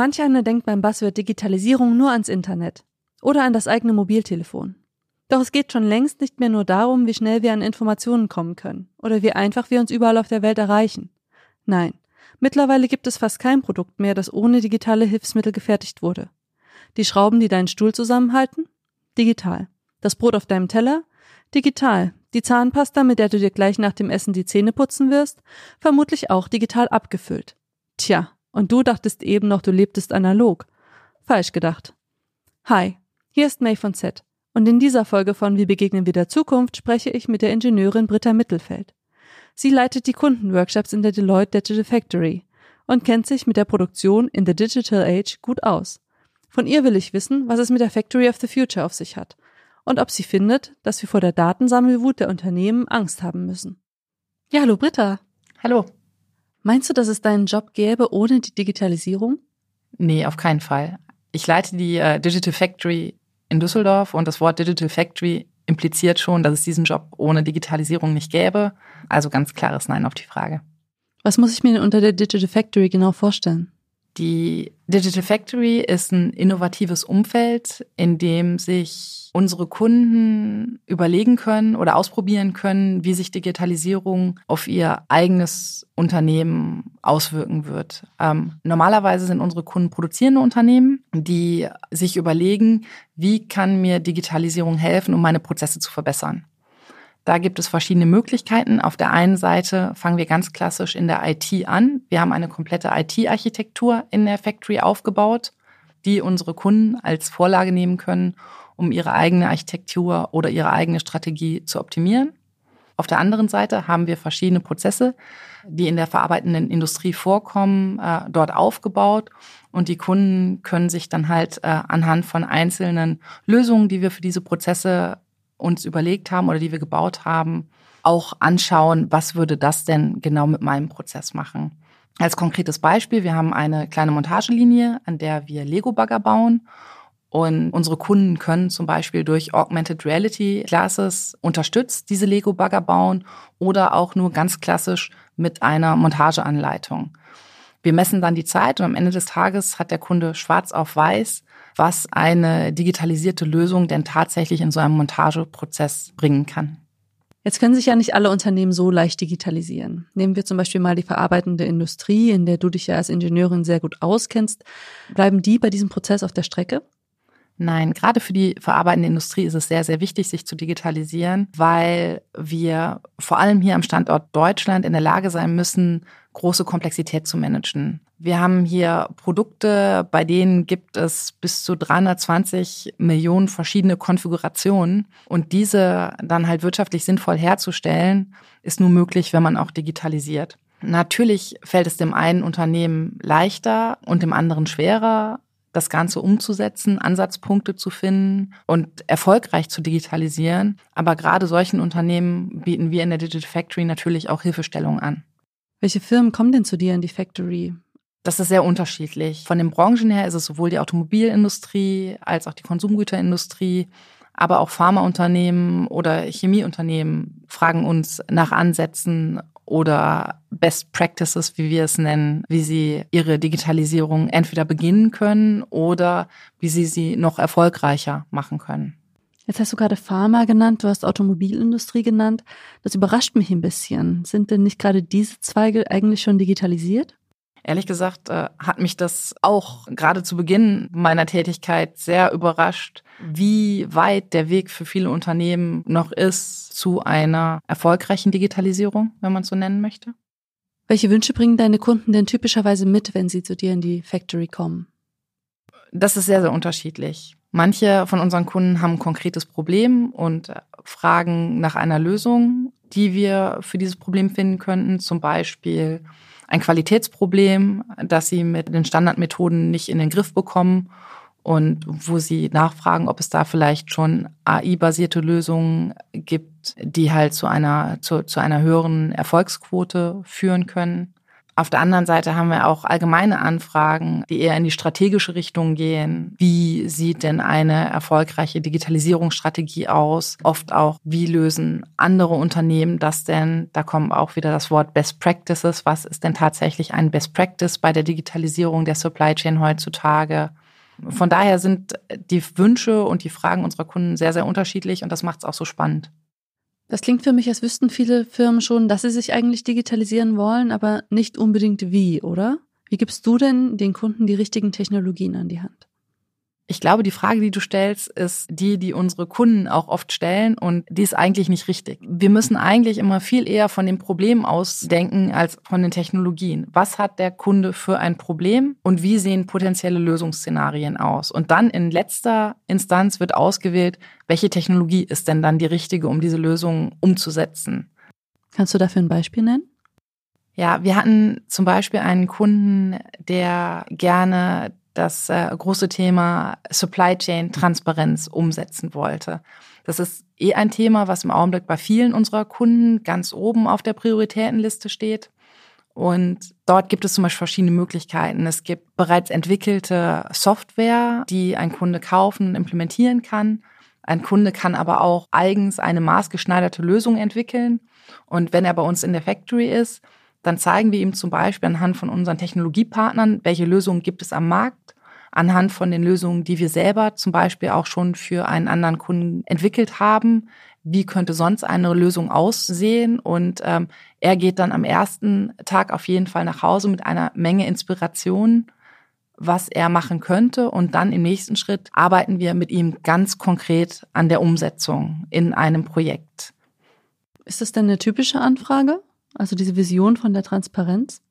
Manch einer denkt beim Buzzword Digitalisierung nur ans Internet oder an das eigene Mobiltelefon. Doch es geht schon längst nicht mehr nur darum, wie schnell wir an Informationen kommen können oder wie einfach wir uns überall auf der Welt erreichen. Nein, mittlerweile gibt es fast kein Produkt mehr, das ohne digitale Hilfsmittel gefertigt wurde. Die Schrauben, die deinen Stuhl zusammenhalten? Digital. Das Brot auf deinem Teller? Digital. Die Zahnpasta, mit der du dir gleich nach dem Essen die Zähne putzen wirst? Vermutlich auch digital abgefüllt. Tja, und du dachtest eben noch, du lebtest analog. Falsch gedacht. Hi, hier ist May von Z. Und in dieser Folge von Wie begegnen wir der Zukunft spreche ich mit der Ingenieurin Britta Mittelfeld. Sie leitet die Kundenworkshops in der Deloitte Digital Factory und kennt sich mit der Produktion in the Digital Age gut aus. Von ihr will ich wissen, was es mit der Factory of the Future auf sich hat und ob sie findet, dass wir vor der Datensammelwut der Unternehmen Angst haben müssen. Ja, hallo Britta. Hallo. Meinst du, dass es deinen Job gäbe ohne die Digitalisierung? Nee, auf keinen Fall. Ich leite die äh, Digital Factory in Düsseldorf und das Wort Digital Factory impliziert schon, dass es diesen Job ohne Digitalisierung nicht gäbe. Also ganz klares Nein auf die Frage. Was muss ich mir denn unter der Digital Factory genau vorstellen? Die Digital Factory ist ein innovatives Umfeld, in dem sich unsere Kunden überlegen können oder ausprobieren können, wie sich Digitalisierung auf ihr eigenes Unternehmen auswirken wird. Ähm, normalerweise sind unsere Kunden produzierende Unternehmen, die sich überlegen, wie kann mir Digitalisierung helfen, um meine Prozesse zu verbessern. Da gibt es verschiedene Möglichkeiten. Auf der einen Seite fangen wir ganz klassisch in der IT an. Wir haben eine komplette IT-Architektur in der Factory aufgebaut, die unsere Kunden als Vorlage nehmen können, um ihre eigene Architektur oder ihre eigene Strategie zu optimieren. Auf der anderen Seite haben wir verschiedene Prozesse, die in der verarbeitenden Industrie vorkommen, äh, dort aufgebaut. Und die Kunden können sich dann halt äh, anhand von einzelnen Lösungen, die wir für diese Prozesse uns überlegt haben oder die wir gebaut haben, auch anschauen, was würde das denn genau mit meinem Prozess machen. Als konkretes Beispiel, wir haben eine kleine Montagelinie, an der wir Lego-Bagger bauen. Und unsere Kunden können zum Beispiel durch Augmented Reality Classes unterstützt diese Lego-Bagger bauen oder auch nur ganz klassisch mit einer Montageanleitung. Wir messen dann die Zeit und am Ende des Tages hat der Kunde schwarz auf weiß was eine digitalisierte Lösung denn tatsächlich in so einem Montageprozess bringen kann. Jetzt können sich ja nicht alle Unternehmen so leicht digitalisieren. Nehmen wir zum Beispiel mal die verarbeitende Industrie, in der du dich ja als Ingenieurin sehr gut auskennst. Bleiben die bei diesem Prozess auf der Strecke? Nein, gerade für die verarbeitende Industrie ist es sehr, sehr wichtig, sich zu digitalisieren, weil wir vor allem hier am Standort Deutschland in der Lage sein müssen, große Komplexität zu managen. Wir haben hier Produkte, bei denen gibt es bis zu 320 Millionen verschiedene Konfigurationen. Und diese dann halt wirtschaftlich sinnvoll herzustellen, ist nur möglich, wenn man auch digitalisiert. Natürlich fällt es dem einen Unternehmen leichter und dem anderen schwerer, das Ganze umzusetzen, Ansatzpunkte zu finden und erfolgreich zu digitalisieren. Aber gerade solchen Unternehmen bieten wir in der Digital Factory natürlich auch Hilfestellung an. Welche Firmen kommen denn zu dir in die Factory? Das ist sehr unterschiedlich. Von den Branchen her ist es sowohl die Automobilindustrie als auch die Konsumgüterindustrie, aber auch Pharmaunternehmen oder Chemieunternehmen fragen uns nach Ansätzen oder Best Practices, wie wir es nennen, wie sie ihre Digitalisierung entweder beginnen können oder wie sie sie noch erfolgreicher machen können. Jetzt hast du gerade Pharma genannt, du hast Automobilindustrie genannt. Das überrascht mich ein bisschen. Sind denn nicht gerade diese Zweige eigentlich schon digitalisiert? Ehrlich gesagt äh, hat mich das auch gerade zu Beginn meiner Tätigkeit sehr überrascht, wie weit der Weg für viele Unternehmen noch ist zu einer erfolgreichen Digitalisierung, wenn man es so nennen möchte. Welche Wünsche bringen deine Kunden denn typischerweise mit, wenn sie zu dir in die Factory kommen? Das ist sehr, sehr unterschiedlich. Manche von unseren Kunden haben ein konkretes Problem und fragen nach einer Lösung, die wir für dieses Problem finden könnten. Zum Beispiel ein Qualitätsproblem, das sie mit den Standardmethoden nicht in den Griff bekommen und wo sie nachfragen, ob es da vielleicht schon AI-basierte Lösungen gibt, die halt zu einer, zu, zu einer höheren Erfolgsquote führen können. Auf der anderen Seite haben wir auch allgemeine Anfragen, die eher in die strategische Richtung gehen. Wie sieht denn eine erfolgreiche Digitalisierungsstrategie aus? Oft auch, wie lösen andere Unternehmen das denn? Da kommt auch wieder das Wort Best Practices. Was ist denn tatsächlich ein Best Practice bei der Digitalisierung der Supply Chain heutzutage? Von daher sind die Wünsche und die Fragen unserer Kunden sehr, sehr unterschiedlich und das macht es auch so spannend. Das klingt für mich, als wüssten viele Firmen schon, dass sie sich eigentlich digitalisieren wollen, aber nicht unbedingt wie, oder? Wie gibst du denn den Kunden die richtigen Technologien an die Hand? Ich glaube, die Frage, die du stellst, ist die, die unsere Kunden auch oft stellen und die ist eigentlich nicht richtig. Wir müssen eigentlich immer viel eher von dem Problem ausdenken als von den Technologien. Was hat der Kunde für ein Problem und wie sehen potenzielle Lösungsszenarien aus? Und dann in letzter Instanz wird ausgewählt, welche Technologie ist denn dann die richtige, um diese Lösung umzusetzen. Kannst du dafür ein Beispiel nennen? Ja, wir hatten zum Beispiel einen Kunden, der gerne das äh, große Thema Supply Chain Transparenz umsetzen wollte. Das ist eh ein Thema, was im Augenblick bei vielen unserer Kunden ganz oben auf der Prioritätenliste steht. Und dort gibt es zum Beispiel verschiedene Möglichkeiten. Es gibt bereits entwickelte Software, die ein Kunde kaufen und implementieren kann. Ein Kunde kann aber auch eigens eine maßgeschneiderte Lösung entwickeln. Und wenn er bei uns in der Factory ist, dann zeigen wir ihm zum Beispiel anhand von unseren Technologiepartnern, welche Lösungen gibt es am Markt, anhand von den Lösungen, die wir selber zum Beispiel auch schon für einen anderen Kunden entwickelt haben. Wie könnte sonst eine Lösung aussehen? Und ähm, er geht dann am ersten Tag auf jeden Fall nach Hause mit einer Menge Inspiration, was er machen könnte. Und dann im nächsten Schritt arbeiten wir mit ihm ganz konkret an der Umsetzung in einem Projekt. Ist das denn eine typische Anfrage? Also diese Vision von der Transparenz?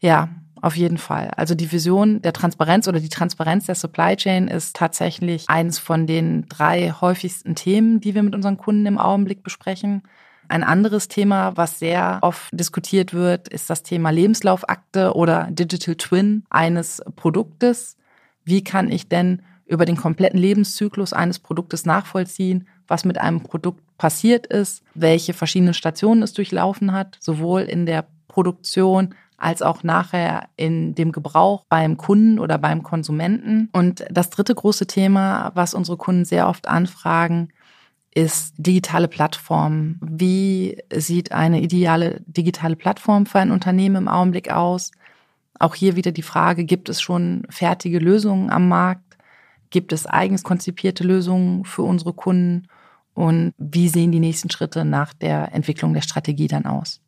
Ja, auf jeden Fall. Also die Vision der Transparenz oder die Transparenz der Supply Chain ist tatsächlich eins von den drei häufigsten Themen, die wir mit unseren Kunden im Augenblick besprechen. Ein anderes Thema, was sehr oft diskutiert wird, ist das Thema Lebenslaufakte oder Digital Twin eines Produktes. Wie kann ich denn über den kompletten Lebenszyklus eines Produktes nachvollziehen, was mit einem Produkt passiert ist, welche verschiedenen Stationen es durchlaufen hat, sowohl in der Produktion als auch nachher in dem Gebrauch beim Kunden oder beim Konsumenten. Und das dritte große Thema, was unsere Kunden sehr oft anfragen, ist digitale Plattformen. Wie sieht eine ideale digitale Plattform für ein Unternehmen im Augenblick aus? Auch hier wieder die Frage, gibt es schon fertige Lösungen am Markt? Gibt es eigens konzipierte Lösungen für unsere Kunden? Und wie sehen die nächsten Schritte nach der Entwicklung der Strategie dann aus?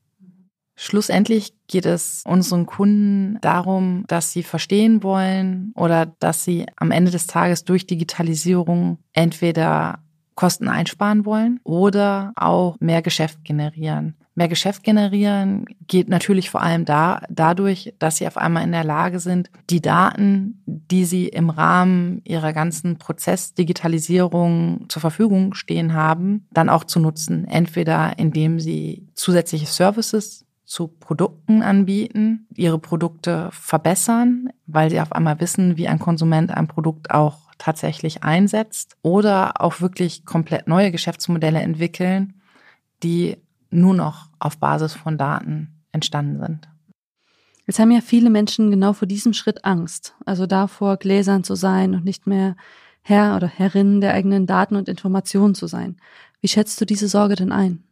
Schlussendlich geht es unseren Kunden darum, dass sie verstehen wollen oder dass sie am Ende des Tages durch Digitalisierung entweder Kosten einsparen wollen oder auch mehr Geschäft generieren. Mehr Geschäft generieren geht natürlich vor allem da, dadurch, dass sie auf einmal in der Lage sind, die Daten, die sie im Rahmen ihrer ganzen Prozessdigitalisierung zur Verfügung stehen haben, dann auch zu nutzen. Entweder indem sie zusätzliche Services zu Produkten anbieten, ihre Produkte verbessern, weil sie auf einmal wissen, wie ein Konsument ein Produkt auch tatsächlich einsetzt oder auch wirklich komplett neue Geschäftsmodelle entwickeln, die nur noch auf Basis von Daten entstanden sind. Jetzt haben ja viele Menschen genau vor diesem Schritt Angst, also davor, gläsern zu sein und nicht mehr Herr oder Herrin der eigenen Daten und Informationen zu sein. Wie schätzt du diese Sorge denn ein?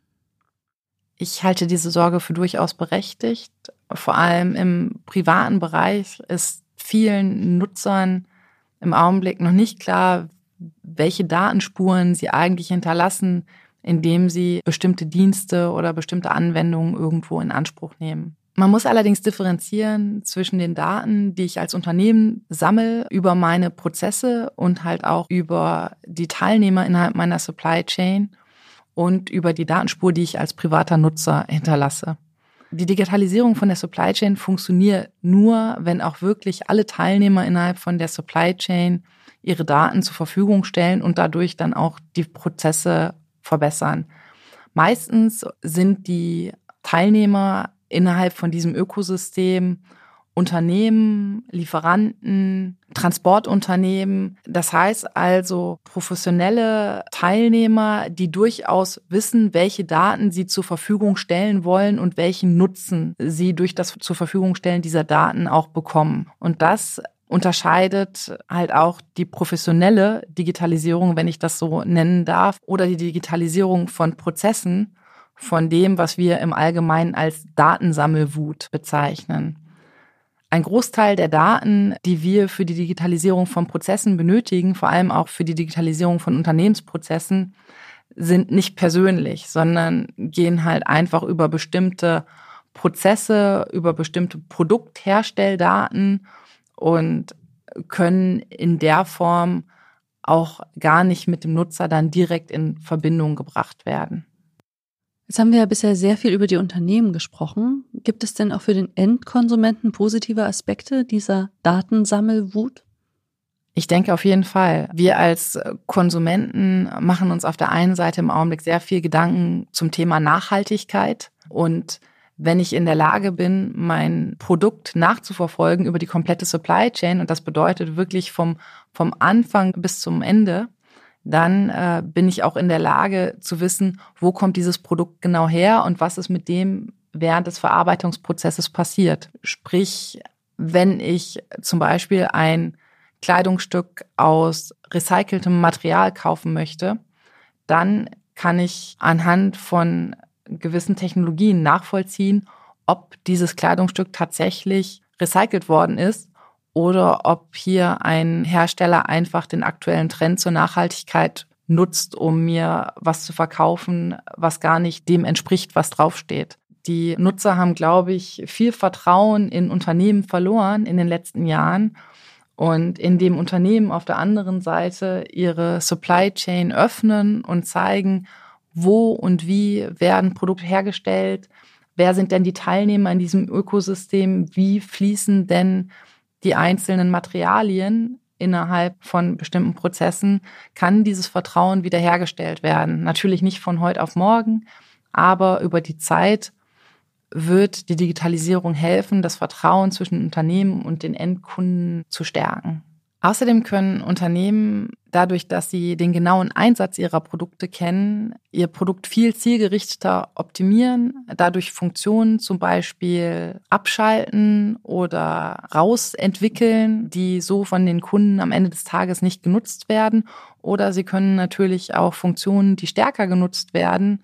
Ich halte diese Sorge für durchaus berechtigt. Vor allem im privaten Bereich ist vielen Nutzern im Augenblick noch nicht klar, welche Datenspuren sie eigentlich hinterlassen, indem sie bestimmte Dienste oder bestimmte Anwendungen irgendwo in Anspruch nehmen. Man muss allerdings differenzieren zwischen den Daten, die ich als Unternehmen sammle über meine Prozesse und halt auch über die Teilnehmer innerhalb meiner Supply Chain und über die Datenspur, die ich als privater Nutzer hinterlasse. Die Digitalisierung von der Supply Chain funktioniert nur, wenn auch wirklich alle Teilnehmer innerhalb von der Supply Chain ihre Daten zur Verfügung stellen und dadurch dann auch die Prozesse verbessern. Meistens sind die Teilnehmer innerhalb von diesem Ökosystem Unternehmen, Lieferanten, Transportunternehmen. Das heißt also professionelle Teilnehmer, die durchaus wissen, welche Daten sie zur Verfügung stellen wollen und welchen Nutzen sie durch das zur Verfügung stellen dieser Daten auch bekommen. Und das unterscheidet halt auch die professionelle Digitalisierung, wenn ich das so nennen darf, oder die Digitalisierung von Prozessen von dem, was wir im Allgemeinen als Datensammelwut bezeichnen. Ein Großteil der Daten, die wir für die Digitalisierung von Prozessen benötigen, vor allem auch für die Digitalisierung von Unternehmensprozessen, sind nicht persönlich, sondern gehen halt einfach über bestimmte Prozesse, über bestimmte Produktherstelldaten und können in der Form auch gar nicht mit dem Nutzer dann direkt in Verbindung gebracht werden. Jetzt haben wir ja bisher sehr viel über die Unternehmen gesprochen. Gibt es denn auch für den Endkonsumenten positive Aspekte dieser Datensammelwut? Ich denke auf jeden Fall. Wir als Konsumenten machen uns auf der einen Seite im Augenblick sehr viel Gedanken zum Thema Nachhaltigkeit. Und wenn ich in der Lage bin, mein Produkt nachzuverfolgen über die komplette Supply Chain, und das bedeutet wirklich vom, vom Anfang bis zum Ende, dann äh, bin ich auch in der Lage zu wissen, wo kommt dieses Produkt genau her und was ist mit dem während des Verarbeitungsprozesses passiert. Sprich, wenn ich zum Beispiel ein Kleidungsstück aus recyceltem Material kaufen möchte, dann kann ich anhand von gewissen Technologien nachvollziehen, ob dieses Kleidungsstück tatsächlich recycelt worden ist oder ob hier ein Hersteller einfach den aktuellen Trend zur Nachhaltigkeit nutzt, um mir was zu verkaufen, was gar nicht dem entspricht, was draufsteht. Die Nutzer haben, glaube ich, viel Vertrauen in Unternehmen verloren in den letzten Jahren und in dem Unternehmen auf der anderen Seite ihre Supply Chain öffnen und zeigen, wo und wie werden Produkte hergestellt, wer sind denn die Teilnehmer in diesem Ökosystem, wie fließen denn die einzelnen Materialien innerhalb von bestimmten Prozessen kann dieses Vertrauen wiederhergestellt werden. Natürlich nicht von heute auf morgen, aber über die Zeit wird die Digitalisierung helfen, das Vertrauen zwischen Unternehmen und den Endkunden zu stärken. Außerdem können Unternehmen dadurch, dass sie den genauen Einsatz ihrer Produkte kennen, ihr Produkt viel zielgerichteter optimieren, dadurch Funktionen zum Beispiel abschalten oder rausentwickeln, die so von den Kunden am Ende des Tages nicht genutzt werden. Oder sie können natürlich auch Funktionen, die stärker genutzt werden,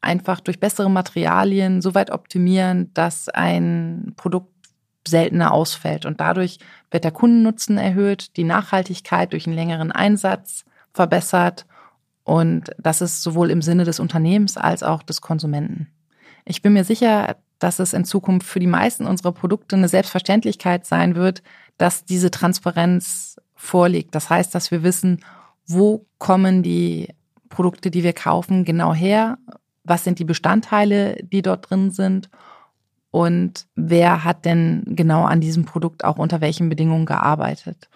einfach durch bessere Materialien so weit optimieren, dass ein Produkt seltener ausfällt. Und dadurch wird der Kundennutzen erhöht, die Nachhaltigkeit durch einen längeren Einsatz verbessert. Und das ist sowohl im Sinne des Unternehmens als auch des Konsumenten. Ich bin mir sicher, dass es in Zukunft für die meisten unserer Produkte eine Selbstverständlichkeit sein wird, dass diese Transparenz vorliegt. Das heißt, dass wir wissen, wo kommen die Produkte, die wir kaufen, genau her? Was sind die Bestandteile, die dort drin sind? Und wer hat denn genau an diesem Produkt auch unter welchen Bedingungen gearbeitet.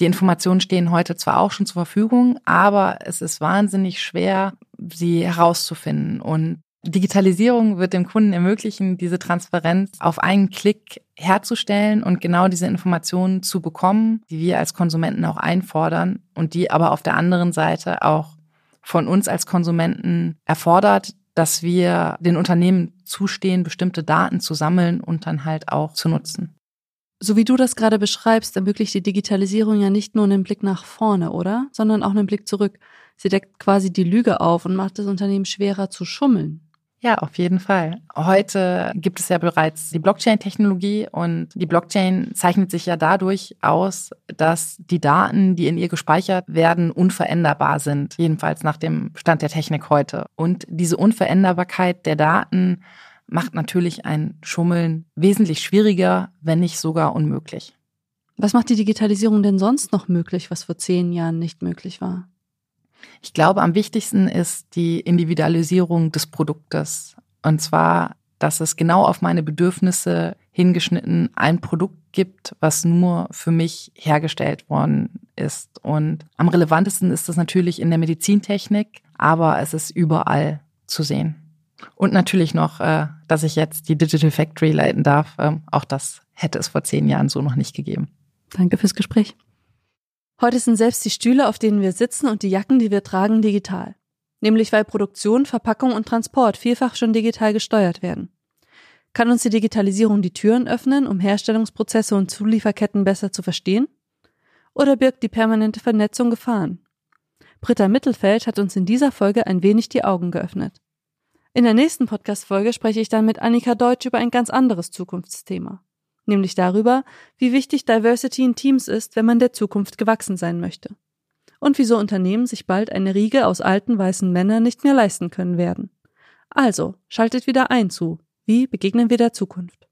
Die Informationen stehen heute zwar auch schon zur Verfügung, aber es ist wahnsinnig schwer, sie herauszufinden. Und Digitalisierung wird dem Kunden ermöglichen, diese Transparenz auf einen Klick herzustellen und genau diese Informationen zu bekommen, die wir als Konsumenten auch einfordern und die aber auf der anderen Seite auch von uns als Konsumenten erfordert, dass wir den Unternehmen zustehen, bestimmte Daten zu sammeln und dann halt auch zu nutzen. So wie du das gerade beschreibst, ermöglicht die Digitalisierung ja nicht nur einen Blick nach vorne, oder? Sondern auch einen Blick zurück. Sie deckt quasi die Lüge auf und macht das Unternehmen schwerer zu schummeln. Ja, auf jeden Fall. Heute gibt es ja bereits die Blockchain-Technologie und die Blockchain zeichnet sich ja dadurch aus, dass die Daten, die in ihr gespeichert werden, unveränderbar sind. Jedenfalls nach dem Stand der Technik heute. Und diese Unveränderbarkeit der Daten macht natürlich ein Schummeln wesentlich schwieriger, wenn nicht sogar unmöglich. Was macht die Digitalisierung denn sonst noch möglich, was vor zehn Jahren nicht möglich war? Ich glaube, am wichtigsten ist die Individualisierung des Produktes. Und zwar, dass es genau auf meine Bedürfnisse hingeschnitten ein Produkt gibt, was nur für mich hergestellt worden ist. Und am relevantesten ist das natürlich in der Medizintechnik, aber es ist überall zu sehen. Und natürlich noch, äh, dass ich jetzt die Digital Factory leiten darf. Ähm, auch das hätte es vor zehn Jahren so noch nicht gegeben. Danke fürs Gespräch. Heute sind selbst die Stühle, auf denen wir sitzen und die Jacken, die wir tragen, digital. Nämlich weil Produktion, Verpackung und Transport vielfach schon digital gesteuert werden. Kann uns die Digitalisierung die Türen öffnen, um Herstellungsprozesse und Zulieferketten besser zu verstehen? Oder birgt die permanente Vernetzung Gefahren? Britta Mittelfeld hat uns in dieser Folge ein wenig die Augen geöffnet. In der nächsten Podcast-Folge spreche ich dann mit Annika Deutsch über ein ganz anderes Zukunftsthema. Nämlich darüber, wie wichtig Diversity in Teams ist, wenn man der Zukunft gewachsen sein möchte. Und wieso Unternehmen sich bald eine Riege aus alten weißen Männern nicht mehr leisten können werden. Also, schaltet wieder ein zu wie begegnen wir der Zukunft?